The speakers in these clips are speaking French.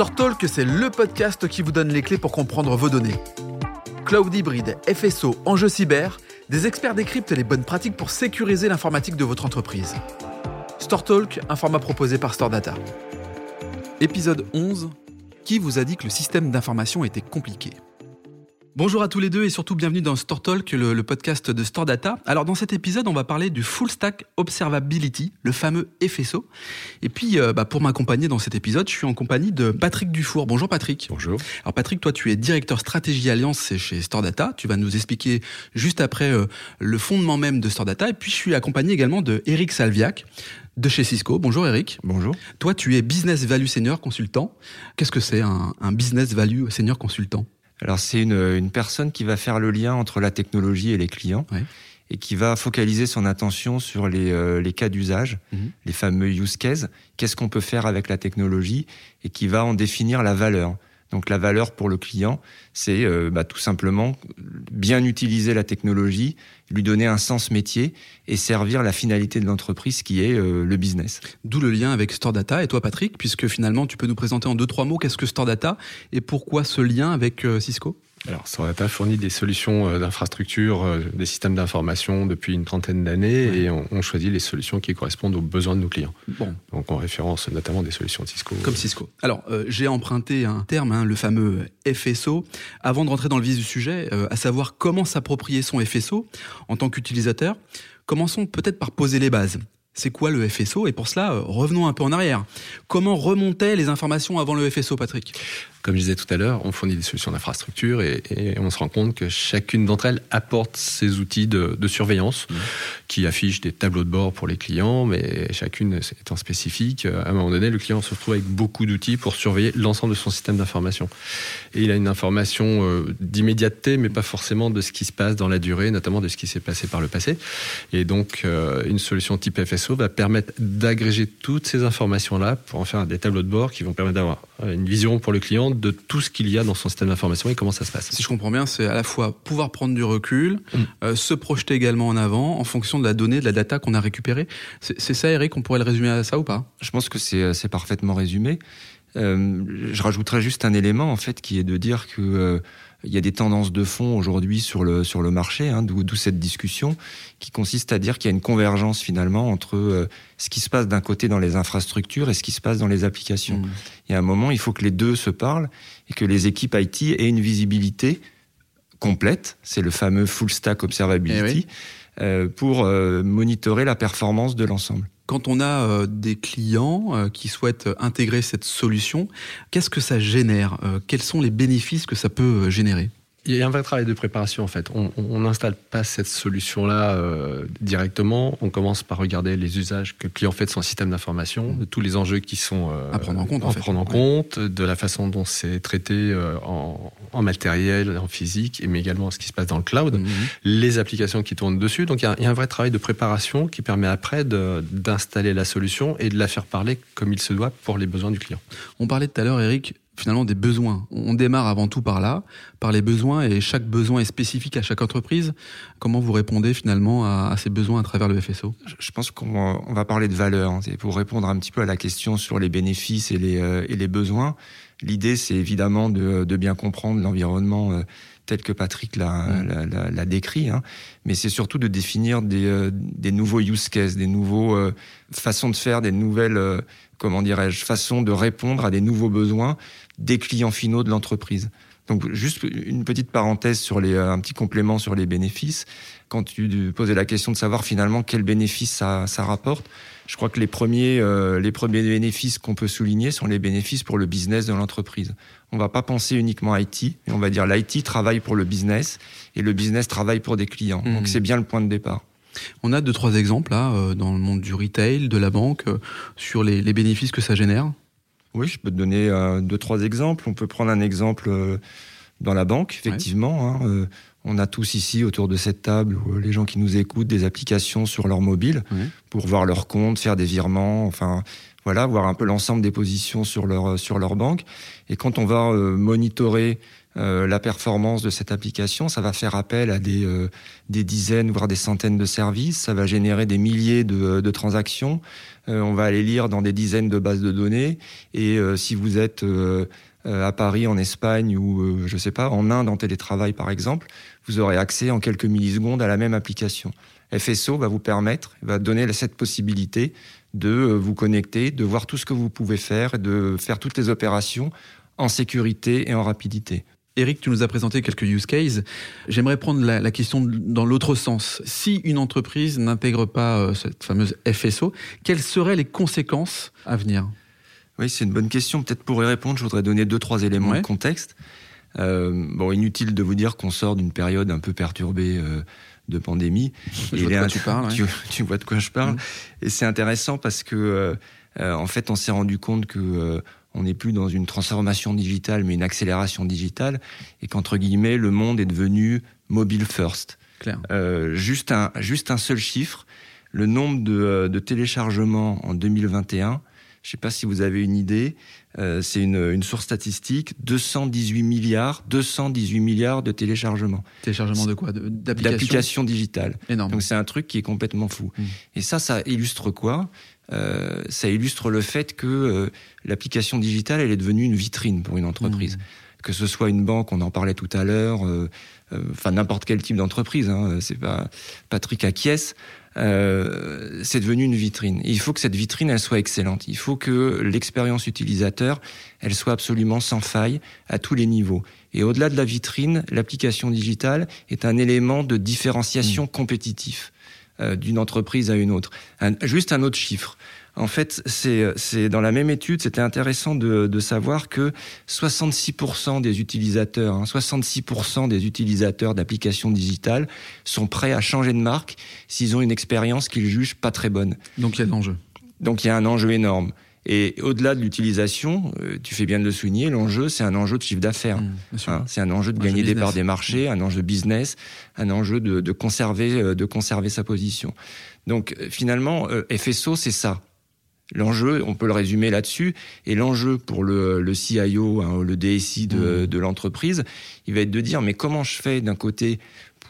Store Talk, c'est le podcast qui vous donne les clés pour comprendre vos données. Cloud hybride, FSO, enjeux cyber, des experts décryptent les bonnes pratiques pour sécuriser l'informatique de votre entreprise. Store Talk, un format proposé par Store Data. Épisode 11. Qui vous a dit que le système d'information était compliqué? Bonjour à tous les deux et surtout bienvenue dans Store Talk, le, podcast de Store Data. Alors dans cet épisode, on va parler du Full Stack Observability, le fameux FSO. Et puis euh, bah, pour m'accompagner dans cet épisode, je suis en compagnie de Patrick Dufour. Bonjour Patrick. Bonjour. Alors Patrick, toi tu es directeur stratégie alliance chez Store Data. Tu vas nous expliquer juste après euh, le fondement même de Store Data. Et puis je suis accompagné également de Eric Salviac de chez Cisco. Bonjour Eric. Bonjour. Toi tu es Business Value Senior Consultant. Qu'est-ce que c'est un, un Business Value Senior Consultant? Alors c'est une, une, personne qui va faire le lien entre la technologie et les clients ouais. et qui va focaliser son attention sur les, euh, les cas d'usage, -hmm. les fameux use cases, qu'est-ce qu'on peut faire avec la technologie et qui va en définir la valeur. Donc la valeur pour le client, c'est euh, bah, tout simplement bien utiliser la technologie, lui donner un sens métier et servir la finalité de l'entreprise qui est euh, le business. D'où le lien avec Store Data et toi Patrick, puisque finalement tu peux nous présenter en deux trois mots qu'est-ce que Store Data et pourquoi ce lien avec euh, Cisco? Alors, Data fournit des solutions d'infrastructure, des systèmes d'information depuis une trentaine d'années ouais. et on, on, choisit les solutions qui correspondent aux besoins de nos clients. Bon. Donc, on référence notamment des solutions de Cisco. Comme Cisco. Alors, euh, j'ai emprunté un terme, hein, le fameux FSO. Avant de rentrer dans le vif du sujet, euh, à savoir comment s'approprier son FSO en tant qu'utilisateur, commençons peut-être par poser les bases c'est quoi le FSO Et pour cela, revenons un peu en arrière. Comment remontaient les informations avant le FSO, Patrick? Comme je disais tout à l'heure, on fournit des solutions d'infrastructure et, et, on se rend compte que chacune d'entre elles apporte ses outils de, de surveillance mmh. qui affichent des tableaux de bord pour les clients, mais chacune étant spécifique. À un moment donné, le client se retrouve avec beaucoup d'outils pour surveiller l'ensemble de son système d'information. Et il a une information euh, d'immédiateté, mais pas forcément de ce qui se passe dans la durée, notamment de ce qui s'est passé par le passé. Et donc, euh, une solution type FSO va permettre d'agréger toutes ces informations-là pour en faire des tableaux de bord qui vont permettre d'avoir une vision pour le client de tout ce qu'il y a dans son système d'information et comment ça se passe. Si je comprends bien, c'est à la fois pouvoir prendre du recul, mm. euh, se projeter également en avant en fonction de la donnée, de la data qu'on a récupérée. C'est ça, Eric, on pourrait le résumer à ça ou pas? Je pense que c'est parfaitement résumé. Euh, je rajouterais juste un élément en fait qui est de dire que euh, il y a des tendances de fond aujourd'hui sur le sur le marché, hein, d'où cette discussion qui consiste à dire qu'il y a une convergence finalement entre euh, ce qui se passe d'un côté dans les infrastructures et ce qui se passe dans les applications. Mmh. Il y a un moment, il faut que les deux se parlent et que les équipes IT aient une visibilité complète. C'est le fameux full stack observability eh oui. Euh, pour euh, monitorer la performance de l'ensemble. Quand on a euh, des clients qui souhaitent intégrer cette solution, qu'est-ce que ça génère? Quels sont les bénéfices que ça peut générer? Il y a un vrai travail de préparation en fait. On n'installe pas cette solution-là euh, directement. On commence par regarder les usages que le client fait de son système d'information, de tous les enjeux qui sont euh, à prendre en compte, en, en fait. prendre en compte, de la façon dont c'est traité euh, en, en, matériel, en physique, mais également ce qui se passe dans le cloud, mm -hmm. les applications qui tournent dessus. Donc il y, a, il y, a un vrai travail de préparation qui permet après d'installer la solution et de la faire parler comme il se doit pour les besoins du client. On parlait tout à l'heure, Eric, finalement des besoins. On démarre avant tout par là, par les besoins, et chaque besoin est spécifique à chaque entreprise. Comment vous répondez finalement à, ces besoins à travers le FSO Je pense qu'on va parler de valeur. Hein. Pour répondre un petit peu à la question sur les bénéfices et les, euh, et les besoins, l'idée c'est évidemment de, de, bien comprendre l'environnement euh, tel que Patrick l'a mmh. décrit, hein. mais c'est surtout de définir des, euh, des, nouveaux use cases, des nouveaux euh, façons de faire, des nouvelles, euh, comment dirais-je, façons de répondre à des nouveaux besoins des clients finaux de l'entreprise. Donc juste une petite parenthèse sur les, un petit complément sur les bénéfices. Quand tu posais la question de savoir finalement quels bénéfices ça, ça rapporte, je crois que les premiers, euh, les premiers bénéfices qu'on peut souligner sont les bénéfices pour le business de l'entreprise. On va pas penser uniquement à IT, mais on va dire l'IT travaille pour le business et le business travaille pour des clients. Mmh. Donc c'est bien le point de départ. On a deux trois exemples là euh, dans le monde du retail, de la banque, euh, sur les, les, bénéfices que ça génère. Oui, je peux te donner euh, deux trois exemples. On peut prendre un exemple euh, dans la banque, effectivement. Ouais. Hein, euh, on a tous ici autour de cette table, les gens qui nous écoutent, des applications sur leur mobile ouais. pour voir leur compte, faire des virements, enfin voilà, voir un peu l'ensemble des positions sur leur sur leur banque. Et quand on va monitorer euh, la performance de cette application. Ça va faire appel à des, euh, des dizaines, voire des centaines de services. Ça va générer des milliers de, de transactions. Euh, on va aller lire dans des dizaines de bases de données. Et si vous êtes à Paris, en Espagne ou je sais pas, en Inde en télétravail par exemple, vous aurez accès en quelques millisecondes à la même application. FSO va vous permettre, va donner cette possibilité de vous connecter, de voir tout ce que vous pouvez faire, de faire toutes les opérations en sécurité et en rapidité. Eric, tu nous as présenté quelques use cases. J'aimerais prendre la, question dans l'autre sens. Si une entreprise n'intègre pas euh, cette fameuse FSO, quelles seraient les conséquences à venir? Oui, c'est une bonne question. Peut-être pour y répondre, je voudrais donner deux, trois éléments de contexte. Euh, bon, inutile de vous dire qu'on sort d'une période un peu perturbée euh, de pandémie. Je vois de quoi tu parles. Tu, vois de quoi je parle. Mmh. Et c'est intéressant parce que, en fait, on s'est rendu compte que on n'est plus dans une transformation digitale, mais une accélération digitale, et qu'entre guillemets, le monde est devenu mobile first. Euh, juste, un, juste un seul chiffre, le nombre de, euh, de téléchargements en 2021, je ne sais pas si vous avez une idée, euh, c'est une, une, source statistique, 218 milliards, 218 milliards de téléchargements. Téléchargements de quoi? D'applications digitales. Énorme. Donc c'est un truc qui est complètement fou. Mmh. Et ça, ça illustre quoi? Euh, ça illustre le fait que euh, l'application digitale, elle est devenue une vitrine pour une entreprise. Mmh. Que ce soit une banque, on en parlait tout à l'heure, euh, enfin n'importe quel type d'entreprise, hein, c'est pas Patrick acquiesce, euh, c'est devenu une vitrine. il faut que cette vitrine, elle soit excellente. Il faut que l'expérience utilisateur, elle soit absolument sans faille à tous les niveaux. Et au-delà de la vitrine, l'application digitale est un élément de différenciation mmh. compétitif. Euh, d'une entreprise à une autre. juste un autre chiffre. En fait, c'est dans la même étude, c'était intéressant de, savoir que 66% des utilisateurs, 66% hein, des utilisateurs d'applications digitales sont prêts à changer de marque s'ils ont une expérience qu'ils jugent pas très bonne. Donc il y a de l'enjeu. Donc il y a un enjeu énorme. Et au-delà de l'utilisation, euh, tu fais bien de le souligner, l'enjeu, c'est un enjeu de chiffre d'affaires. Mmh, hein, c'est un enjeu de gagner des parts des marchés, un enjeu business, un enjeu de, conserver, euh, de conserver sa position. Donc euh, finalement, FSO, c'est ça. L'enjeu, on peut le résumer là-dessus, et l'enjeu pour le, le CIO, hein, le DSI de, mmh. de l'entreprise, il va être de dire, mais comment je fais d'un côté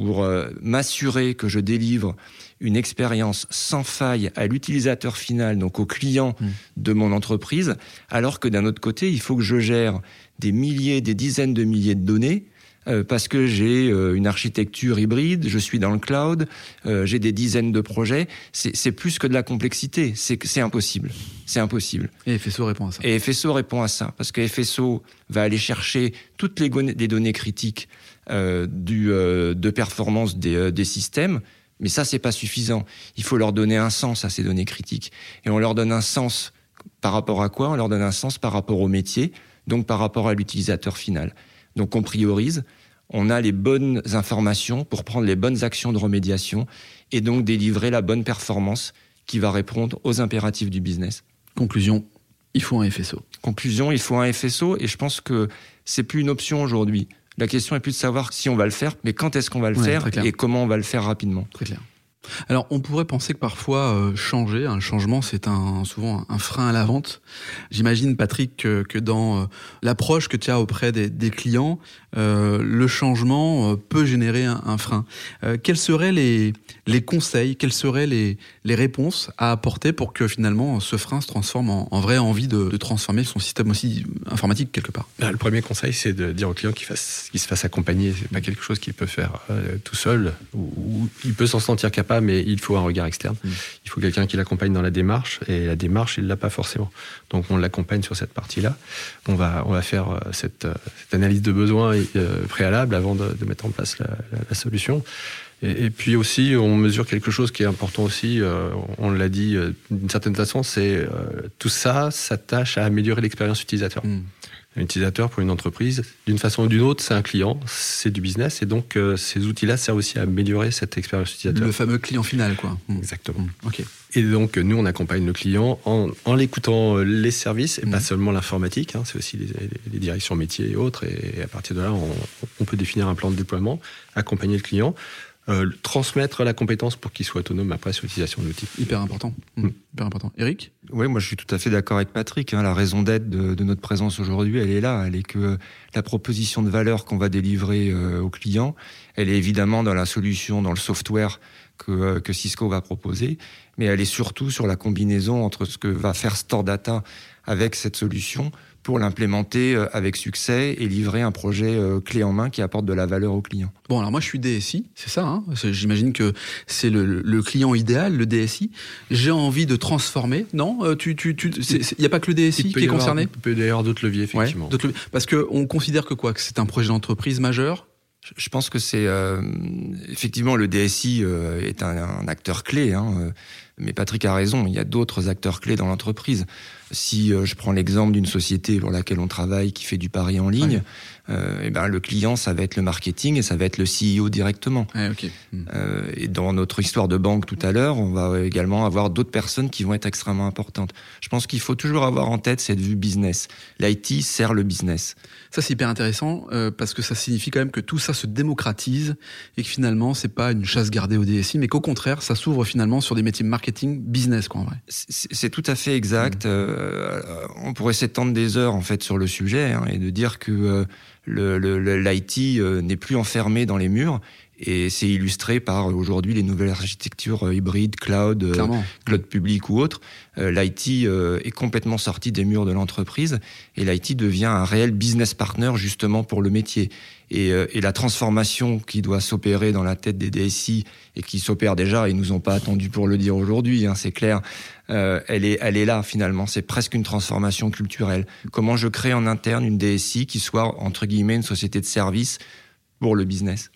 pour m'assurer que je délivre une expérience sans faille à l'utilisateur final, donc au client mmh. de mon entreprise, alors que d'un autre côté, il faut que je gère des milliers, des dizaines de milliers de données euh, parce que j'ai euh, une architecture hybride, je suis dans le cloud, euh, j'ai des dizaines de projets. C'est plus que de la complexité, c'est impossible. C'est impossible. Et FSO répond à ça. Et FSO répond à ça, parce que FSO va aller chercher toutes les, les données critiques du, de performance des, des systèmes, mais ça, c'est pas suffisant. Il faut leur donner un sens à ces données critiques. Et on leur donne un sens par rapport à quoi? On leur donne un sens par rapport au métier, donc par rapport à l'utilisateur final. Donc on priorise, on a les bonnes informations pour prendre les bonnes actions de remédiation et donc délivrer la bonne performance qui va répondre aux impératifs du business. Conclusion, il faut un FSO. Conclusion, il faut un FSO et je pense que c'est plus une option aujourd'hui. La question est plus de savoir si on va le faire, mais quand est-ce qu'on va le faire et comment on va le faire rapidement. Très clair. Alors, on pourrait penser que parfois euh, changer, un changement, c'est un, souvent un, frein à la vente. J'imagine, Patrick, que, dans euh, l'approche que tu as auprès des, clients, euh, le changement peut générer un, frein. quels seraient les, les conseils, quelles seraient les, les réponses à apporter pour que finalement ce frein se transforme en, vraie envie de, transformer son système aussi informatique quelque part? Bah, Le premier conseil, c'est de dire au client qu'il se fasse accompagner. C'est pas quelque chose qu'il peut faire tout seul, ou, il peut s'en sentir capable mais il faut un regard externe. Mm. Il faut quelqu'un qui l'accompagne dans la démarche, et la démarche, il l'a pas forcément. Donc on l'accompagne sur cette partie-là. On va, on va faire euh, cette, euh, cette analyse de besoins euh, préalable avant de, mettre en place la, la, solution. Et, puis aussi, on mesure quelque chose qui est important aussi, on l'a dit d'une certaine façon, c'est tout ça s'attache à améliorer l'expérience utilisateur. Mm un utilisateur pour une entreprise, d'une façon ou d'une autre, c'est un client, c'est du business, et donc euh, ces outils-là servent aussi à améliorer cette expérience utilisateur. Le fameux client final, quoi. Hmm. Exactement. Hmm. Ok. Et donc nous, on accompagne le client en, en l'écoutant euh, les services, et pas hmm. seulement l'informatique, hein, c'est aussi les, les, directions métiers et autres, et à partir de là, on, on, peut définir un plan de déploiement, accompagner le client. Euh, transmettre la compétence pour qu'il soit autonome après sur l'utilisation de l'outil. Hyper important. Mmh. Hyper important. Eric Oui, moi je suis tout à fait d'accord avec Patrick. Hein. La raison d'être de, notre présence aujourd'hui, elle est là. Elle est que la proposition de valeur qu'on va délivrer euh, aux clients, elle est évidemment dans la solution, dans le software que, euh, que, Cisco va proposer, mais elle est surtout sur la combinaison entre ce que va faire Store Data avec cette solution pour l'implémenter euh, avec succès et livrer un projet euh, clé en main qui apporte de la valeur au client. Bon, alors moi je suis DSI, c'est ça. Hein J'imagine que c'est le, client idéal, le DSI. J'ai envie de transformer. Non, euh, tu, tu, tu, il n'y a pas que le DSI qui est concerné? Il peut y avoir d'autres leviers, effectivement. Ouais, parce qu'on considère que quoi, que c'est un projet d'entreprise majeur? Je pense que c'est effectivement le DSI est un, acteur clé. Hein, mais Patrick a raison, il y a d'autres acteurs clés dans l'entreprise. Si euh, je prends l'exemple d'une société pour laquelle on travaille qui fait du pari en ligne, euh, et eh ben le client ça va être le marketing et ça va être le CEO directement. Hmm. Euh, et dans notre histoire de banque tout à l'heure, on va également avoir d'autres personnes qui vont être extrêmement importantes. Je pense qu'il faut toujours avoir en tête cette vue business. L'IT sert le business. Ça c'est hyper intéressant euh, parce que ça signifie quand même que tout ça se démocratise et que finalement c'est pas une chasse gardée au DSI, mais qu'au contraire ça s'ouvre finalement sur des métiers marketing business quoi en vrai. C'est tout à fait exact. Hmm. Euh, on pourrait s'étendre des heures en fait sur le sujet hein, et de dire que l'IT euh, n'est plus enfermé dans les murs et c'est illustré par aujourd'hui les nouvelles architectures hybrides, cloud, cloud public ou autre. L'IT est complètement sorti des murs de l'entreprise et l'IT devient un réel business partner justement pour le métier. Et, et la transformation qui doit s'opérer dans la tête des DSI et qui s'opère déjà, ils nous ont pas attendu pour le dire aujourd'hui, hein, c'est clair, euh, elle, est, elle est là finalement. C'est presque une transformation culturelle. Comment je crée en interne une DSI qui soit, entre guillemets, une société de service pour le business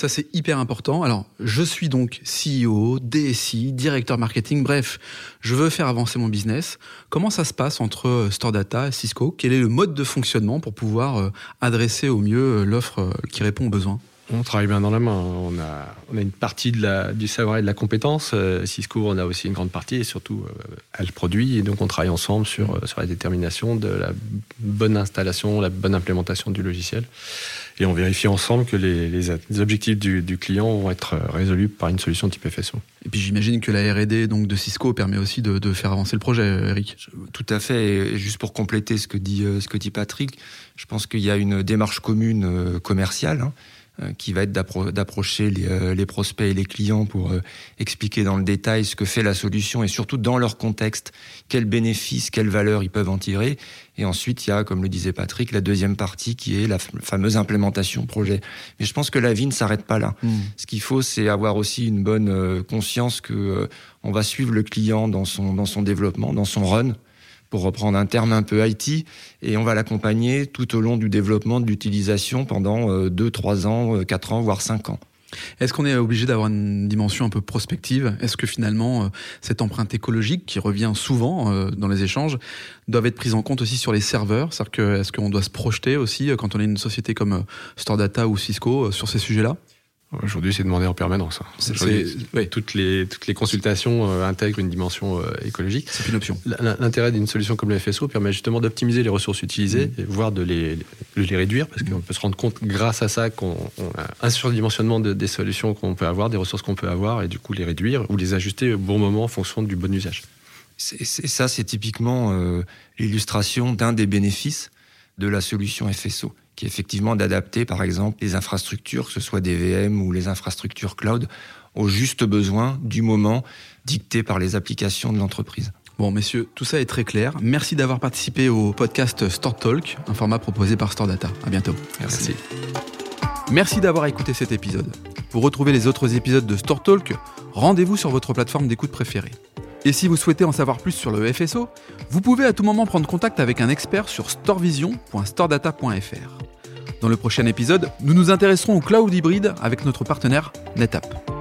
ça, c'est hyper important. Alors, je suis donc CEO, DSI, directeur marketing, bref, je veux faire avancer mon business. Comment ça se passe entre euh, Store Data et Cisco? Quel est le mode de fonctionnement pour pouvoir euh, adresser au mieux l'offre qui répond aux besoins? On travaille bien dans la main. On a, on a une partie de la, du savoir et de la compétence. Euh, Cisco, on a aussi une grande partie et surtout, euh, elle produit. Et donc, on travaille ensemble sur, euh, sur la détermination de la bonne installation, la bonne implémentation du logiciel. Et on vérifie ensemble que les, les, objectifs du, du, client vont être résolus par une solution type FSO. Et puis j'imagine que la R&D donc de Cisco permet aussi de, de, faire avancer le projet, Eric. Tout à fait. Et juste pour compléter ce que dit ce que dit Patrick, je pense qu'il y a une démarche commune commerciale. Hein, euh, qui va être d'approcher euh, les, prospects et les clients pour euh, expliquer dans le détail ce que fait la solution et surtout dans leur contexte, quels bénéfices, quelles valeurs ils peuvent en tirer. Et ensuite, il y a, comme le disait Patrick, la deuxième partie qui est la fameuse implémentation projet. Mais je pense que la vie ne s'arrête pas là. Hmm. Ce qu'il faut, c'est avoir aussi une bonne conscience que on va suivre le client dans son, dans son développement, dans son run pour reprendre un terme un peu IT, et on va l'accompagner tout au long du développement de l'utilisation pendant 2, euh, 3 ans, 4 euh, ans, voire 5 ans. Est-ce qu'on est obligé d'avoir une dimension un peu prospective? Est-ce que finalement, euh, cette empreinte écologique qui revient souvent dans les échanges doit être prise en compte aussi sur les serveurs? C'est-à-dire que, est-ce qu'on doit se projeter aussi quand on est une société comme Store Data ou Cisco sur ces sujets-là? Aujourd'hui, c'est demandé en permanence. Hein. toutes, les, toutes les consultations euh, intègrent une dimension euh, écologique. C'est une option. L'intérêt d'une solution comme le FSO permet justement d'optimiser les ressources utilisées, mmh. et voire de les, les réduire, parce qu'on peut se rendre compte grâce à ça qu'on a un surdimensionnement des solutions qu'on peut avoir, des ressources qu'on peut avoir, et du coup les réduire ou les ajuster au bon moment en fonction du bon usage. C'est ça, c'est typiquement euh, l'illustration d'un des bénéfices de la solution FSO qui est effectivement d'adapter, par exemple, les infrastructures, que ce soit des VM ou les infrastructures cloud, aux justes besoins du moment dictés par les applications de l'entreprise. Bon, messieurs, tout ça est très clair. Merci d'avoir participé au podcast Store Talk, un format proposé par Store Data. À bientôt. Merci. Merci d'avoir écouté cet épisode. Pour retrouver les autres épisodes de Store Talk, rendez-vous sur votre plateforme d'écoute préférée. Et si vous souhaitez en savoir plus sur le FSO, vous pouvez à tout moment prendre contact avec un expert sur storevision.storedata.fr. Dans le prochain épisode, nous nous intéresserons au cloud hybride avec notre partenaire NetApp.